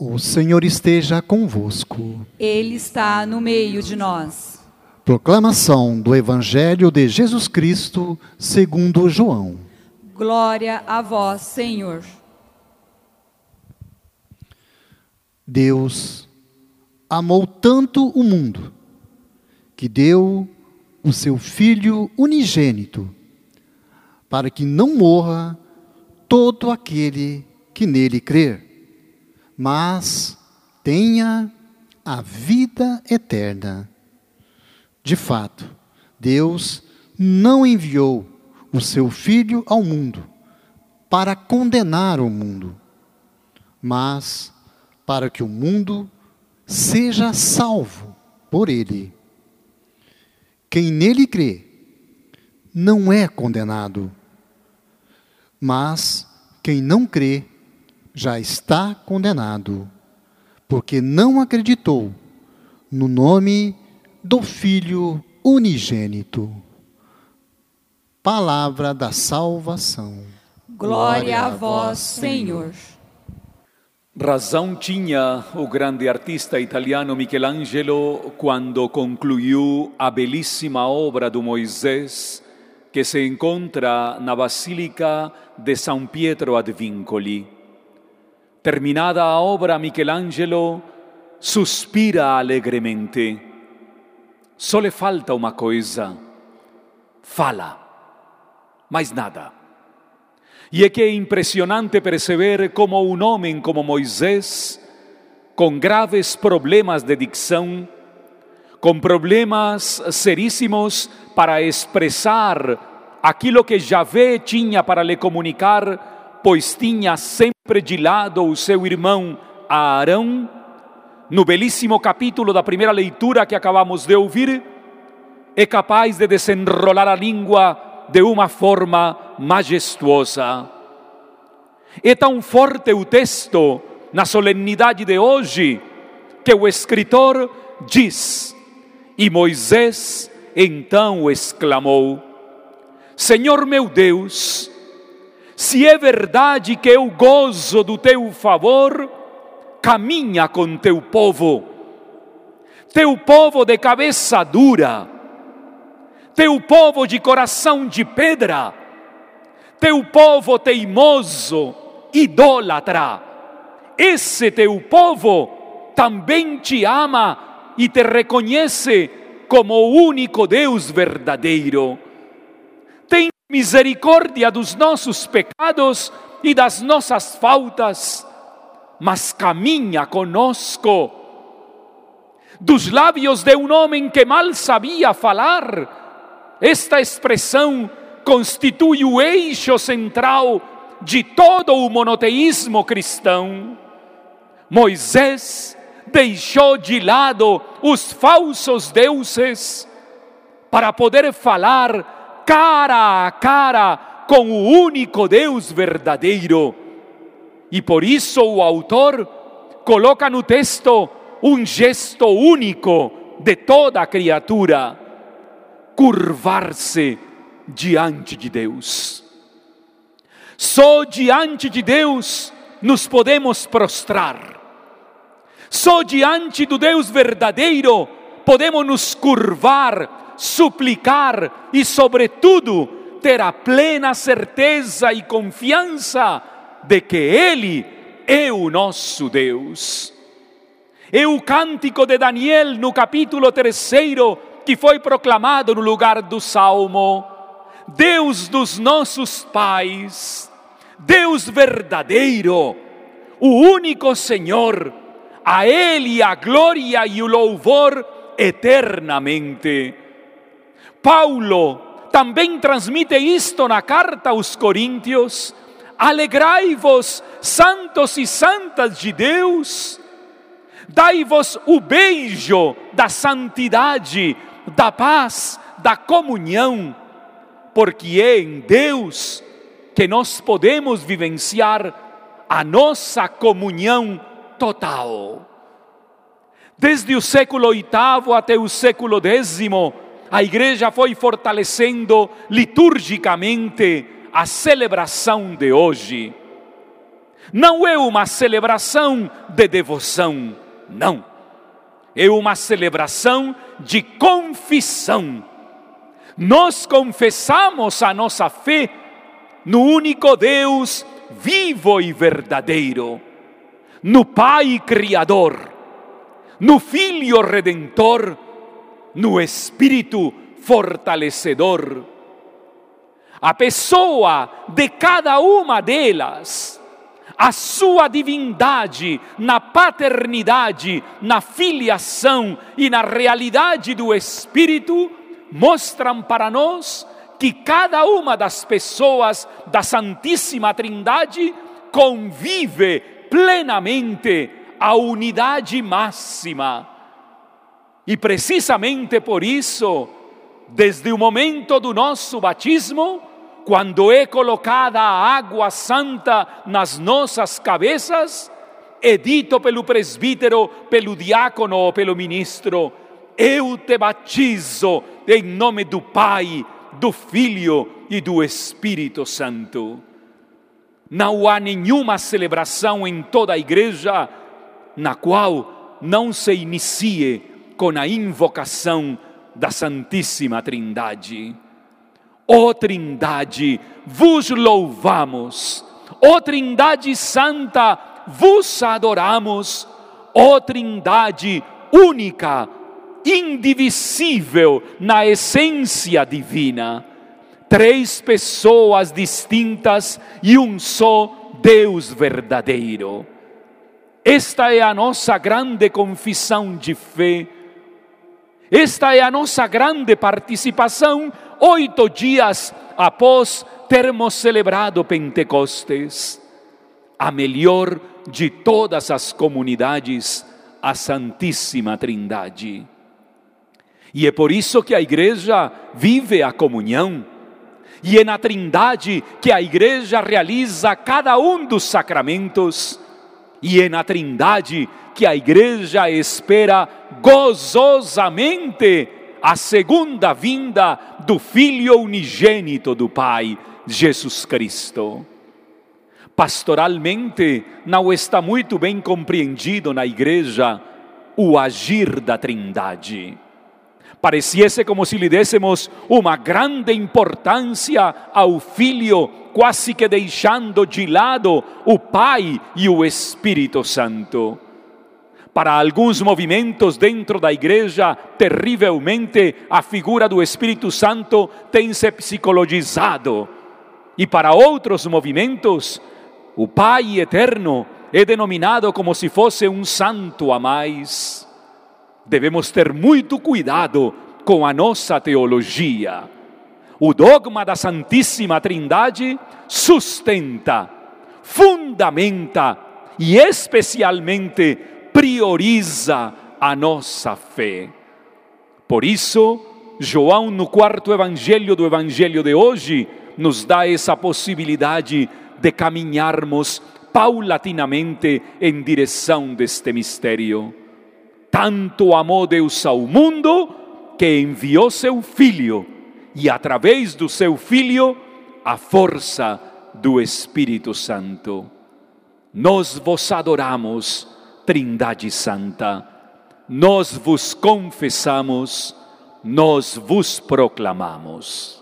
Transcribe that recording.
O Senhor esteja convosco. Ele está no meio de nós. Proclamação do Evangelho de Jesus Cristo, segundo João. Glória a vós, Senhor. Deus amou tanto o mundo que deu o seu Filho unigênito, para que não morra todo aquele que nele crer, mas tenha a vida eterna. De fato, Deus não enviou o seu Filho ao mundo para condenar o mundo, mas para que o mundo seja salvo por ele. Quem nele crê não é condenado, mas quem não crê já está condenado, porque não acreditou no nome do Filho unigênito. Palavra da salvação. Glória a vós, Senhor. Razão tinha o grande artista italiano Michelangelo quando concluiu a belíssima obra do Moisés que se encontra na Basílica de São Pietro ad Vincoli. Terminada obra, Michelangelo suspira alegremente. Só lhe falta uma coisa: fala, mais nada. E é que é impressionante perceber como um homem como Moisés, com graves problemas de dicção, com problemas seríssimos para expressar aquilo que Javé tinha para lhe comunicar, pois tinha sempre de lado o seu irmão Arão, no belíssimo capítulo da primeira leitura que acabamos de ouvir, é capaz de desenrolar a língua de uma forma majestuosa. É tão forte o texto na solenidade de hoje que o escritor diz: E Moisés então exclamou: Senhor meu Deus, se é verdade que eu gozo do teu favor, caminha com teu povo, teu povo de cabeça dura teu povo de coração de pedra, teu povo teimoso, idólatra. Esse teu povo também te ama e te reconhece como o único Deus verdadeiro. Misericórdia dos nossos pecados e das nossas faltas, mas caminha conosco. Dos lábios de um homem que mal sabia falar, esta expressão constitui o eixo central de todo o monoteísmo cristão. Moisés deixou de lado os falsos deuses para poder falar cara a cara com o único Deus verdadeiro. E por isso o autor coloca no texto um gesto único de toda a criatura curvar-se diante de Deus. Só diante de Deus nos podemos prostrar. Só diante do Deus verdadeiro podemos nos curvar, suplicar e, sobretudo, ter a plena certeza e confiança de que Ele é o nosso Deus. É o cântico de Daniel no capítulo terceiro que foi proclamado no lugar do salmo: Deus dos nossos pais, Deus verdadeiro, o único Senhor, a Ele a glória e o louvor eternamente. Paulo também transmite isto na carta aos Coríntios: Alegrai-vos, santos e santas de Deus, dai-vos o beijo da santidade da paz, da comunhão, porque é em Deus que nós podemos vivenciar a nossa comunhão total. Desde o século VIII até o século X, a igreja foi fortalecendo liturgicamente a celebração de hoje. Não é uma celebração de devoção, não. É uma celebração de confissão. Nós confessamos a nossa fé no único Deus vivo e verdadeiro, no Pai Criador, no Filho Redentor, no Espírito fortalecedor. A pessoa de cada uma delas, a sua divindade na paternidade, na filiação e na realidade do Espírito, mostram para nós que cada uma das pessoas da Santíssima Trindade convive plenamente a unidade máxima. E precisamente por isso, desde o momento do nosso batismo, quando é colocada a água santa nas nossas cabeças, é dito pelo presbítero, pelo diácono ou pelo ministro: Eu te batizo em nome do Pai, do Filho e do Espírito Santo. Não há nenhuma celebração em toda a igreja na qual não se inicie com a invocação da Santíssima Trindade. Ó oh, Trindade, vos louvamos. Ó oh, Trindade Santa, vos adoramos. Ó oh, Trindade única, indivisível na essência divina. Três pessoas distintas e um só Deus verdadeiro. Esta é a nossa grande confissão de fé. Esta é a nossa grande participação oito dias após termos celebrado Pentecostes. A melhor de todas as comunidades, a Santíssima Trindade. E é por isso que a igreja vive a comunhão. E é na Trindade que a igreja realiza cada um dos sacramentos. E é na Trindade que a igreja espera gozosamente a segunda vinda do Filho unigênito do Pai, Jesus Cristo. Pastoralmente, não está muito bem compreendido na igreja o agir da Trindade. Pareciese como se lhe dessemos uma grande importância ao Filho, quase que deixando de lado o Pai e o Espírito Santo. Para alguns movimentos dentro da igreja, terrivelmente, a figura do Espírito Santo tem se psicologizado. E para outros movimentos, o Pai eterno é denominado como se fosse um santo a mais devemos ter muito cuidado com a nossa teologia. O dogma da Santíssima Trindade sustenta, fundamenta e especialmente prioriza a nossa fé. Por isso, João, no quarto evangelho do evangelho de hoje, nos dá essa possibilidade de caminharmos paulatinamente em direção deste mistério. Tanto amou Deus ao mundo que enviou seu Filho, e através do seu Filho, a força do Espírito Santo. Nós vos adoramos, Trindade Santa, nós vos confessamos, nós vos proclamamos.